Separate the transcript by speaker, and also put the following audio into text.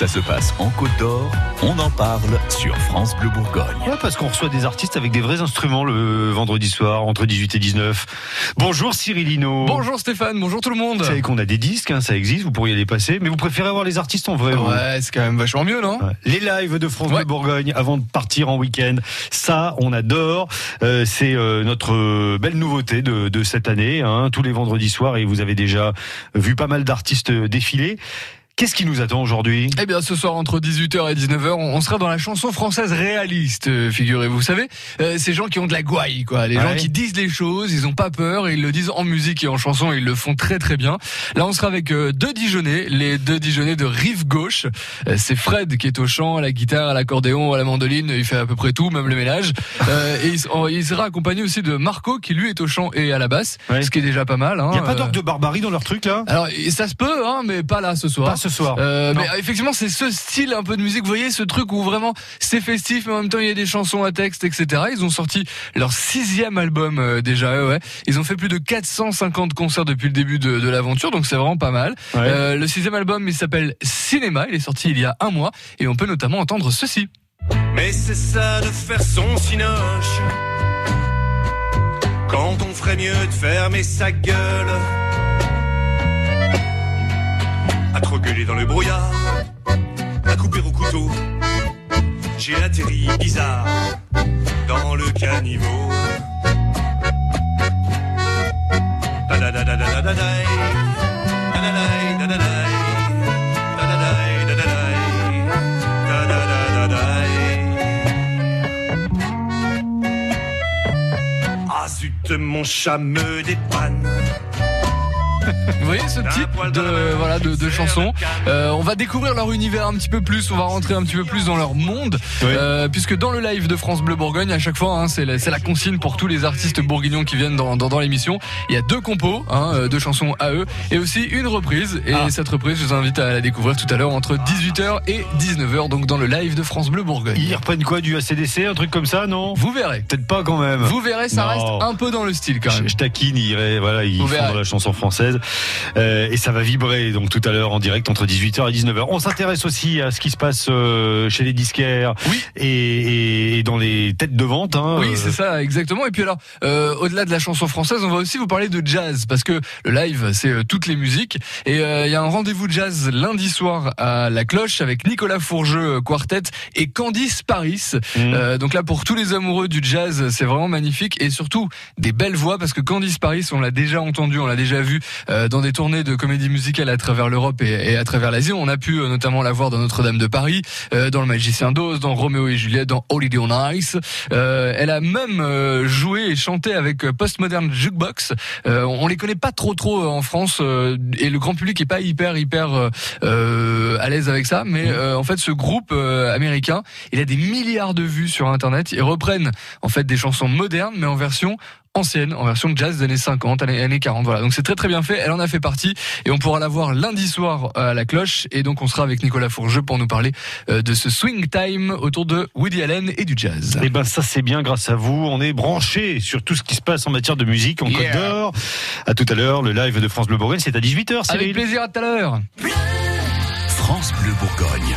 Speaker 1: Ça se passe en Côte d'Or, on en parle sur France Bleu Bourgogne.
Speaker 2: Ouais, parce qu'on reçoit des artistes avec des vrais instruments le vendredi soir entre 18 et 19. Bonjour Cyrilino.
Speaker 3: Bonjour Stéphane, bonjour tout le monde.
Speaker 2: Vous savez qu'on a des disques, hein, ça existe, vous pourriez les passer, mais vous préférez avoir les artistes en vrai.
Speaker 3: Ouais, c'est quand même vachement mieux, non
Speaker 2: Ouais. Les lives de France
Speaker 3: Ouais.
Speaker 2: Bleu Bourgogne avant de partir en week-end, ça on adore. Euh, c'est euh, notre belle nouveauté de, de cette année, hein, tous les vendredis soirs et vous avez déjà vu pas mal d'artistes défiler. Qu'est-ce qui nous attend aujourd'hui?
Speaker 3: Eh bien, ce soir, entre 18h et 19h, on sera dans la chanson française réaliste, euh, figurez-vous. Vous savez, euh, ces gens qui ont de la gouaille, quoi. Les
Speaker 2: Ouais.
Speaker 3: gens qui disent les choses, ils ont pas peur, et ils le disent en musique et en chanson, et ils le font très très bien. Là, on sera avec euh, deux Dijonais, les deux Dijonais de Rive Gauche. Euh, C'est Fred qui est au chant, à la guitare, à l'accordéon, à la mandoline, il fait à peu près tout, même le ménage. Euh, et il, sera accompagné aussi de Marco, qui lui est au chant et à la basse,
Speaker 2: Ouais.
Speaker 3: ce qui est déjà pas mal. Hein.
Speaker 2: Il n'y a pas d'orgue de barbarie dans leur truc là?
Speaker 3: Alors, ça se peut, hein, mais pas là ce soir.
Speaker 2: Pas ce soir.
Speaker 3: Euh, mais effectivement, c'est ce style un peu de musique. Vous voyez, ce truc où vraiment c'est festif, mais en même temps il y a des chansons à texte, etc. Ils ont sorti leur sixième album euh, déjà. ouais, ouais. Ils ont fait plus de 450 concerts depuis le début de, de l'aventure, donc c'est vraiment pas mal.
Speaker 2: Ouais.
Speaker 3: Euh, le sixième album, il s'appelle Cinéma. Il est sorti il y a un mois, et on peut notamment entendre ceci.
Speaker 4: Mais c'est ça de faire son cinoche. Quand on ferait mieux de fermer sa gueule. Trop dans le brouillard. À couper au couteau. J'ai atterri bizarre dans le caniveau. Ah zut, mon chat me dépanne.
Speaker 3: Vous voyez ce type de voilà de, de chansons. Euh, on va découvrir leur univers un petit peu plus. On va rentrer un petit peu plus dans leur monde. Euh, puisque dans le live de France Bleu Bourgogne, à chaque fois, hein, c'est la, c'est la consigne pour tous les artistes bourguignons qui viennent dans, dans, dans l'émission. Il y a deux compos, hein, euh, deux chansons à eux, et aussi une reprise. Et
Speaker 2: Ah.
Speaker 3: cette reprise, je vous invite à la découvrir tout à l'heure entre 18h et 19h, donc dans le live de France Bleu Bourgogne.
Speaker 2: Ils reprennent quoi du ACDC, un truc comme ça, non?
Speaker 3: Vous verrez.
Speaker 2: Peut-être pas quand même.
Speaker 3: Vous verrez, ça
Speaker 2: Non.
Speaker 3: reste un peu dans le style quand même.
Speaker 2: je taquine, ils, voilà, ils font dans la chanson française. Euh, et ça va vibrer donc tout à l'heure en direct entre 18h et 19h. On s'intéresse aussi à ce qui se passe euh, chez les disquaires
Speaker 3: Oui.
Speaker 2: et, et- dans les têtes de vente. Hein,
Speaker 3: Oui,
Speaker 2: Euh,
Speaker 3: c'est ça, exactement. Et puis alors, euh, au-delà de la chanson française, on va aussi vous parler de jazz, parce que le live, c'est toutes les musiques. Et euh, il y a un rendez-vous jazz lundi soir à La Cloche avec Nicolas Fourgeux Quartet et Candice Paris. Euh, donc là, pour tous les amoureux du jazz, c'est vraiment magnifique. Et surtout, des belles voix, parce que Candice Paris, on l'a déjà entendu, on l'a déjà vu dans des tournées de comédie musicale à travers l'Europe et, et à travers l'Asie. On a pu euh, notamment la voir dans Notre-Dame de Paris, euh, dans Le Magicien d'Oz, dans Roméo et Juliette, dans Holiday on Ice. Euh, elle a même euh, joué et chanté avec euh, Postmodern Jukebox. Euh, on les connaît pas trop trop euh, en France euh, et le grand public est pas hyper hyper euh, euh, à l'aise avec ça. Mais euh, en fait, ce groupe euh, américain, il a des milliards de vues sur Internet. Ils reprennent en fait des chansons modernes, mais en version ancienne, en version jazz des années 50, années, années 40. Voilà, donc c'est très très bien fait. Elle en a fait partie et on pourra la voir lundi soir à la cloche. Et donc on sera avec Nicolas Fourgeux pour nous parler euh, de ce swing time autour de Woody Allen et du jazz.
Speaker 2: Eh ben ça c'est bien grâce à vous. On est branché sur tout ce qui se passe en matière de musique en
Speaker 3: Yeah.
Speaker 2: Côte d'Or. À tout à l'heure, le live de France Bleu Bourgogne, c'est à 18h.
Speaker 3: Avec plaisir à tout à l'heure.
Speaker 1: France Bleu Bourgogne.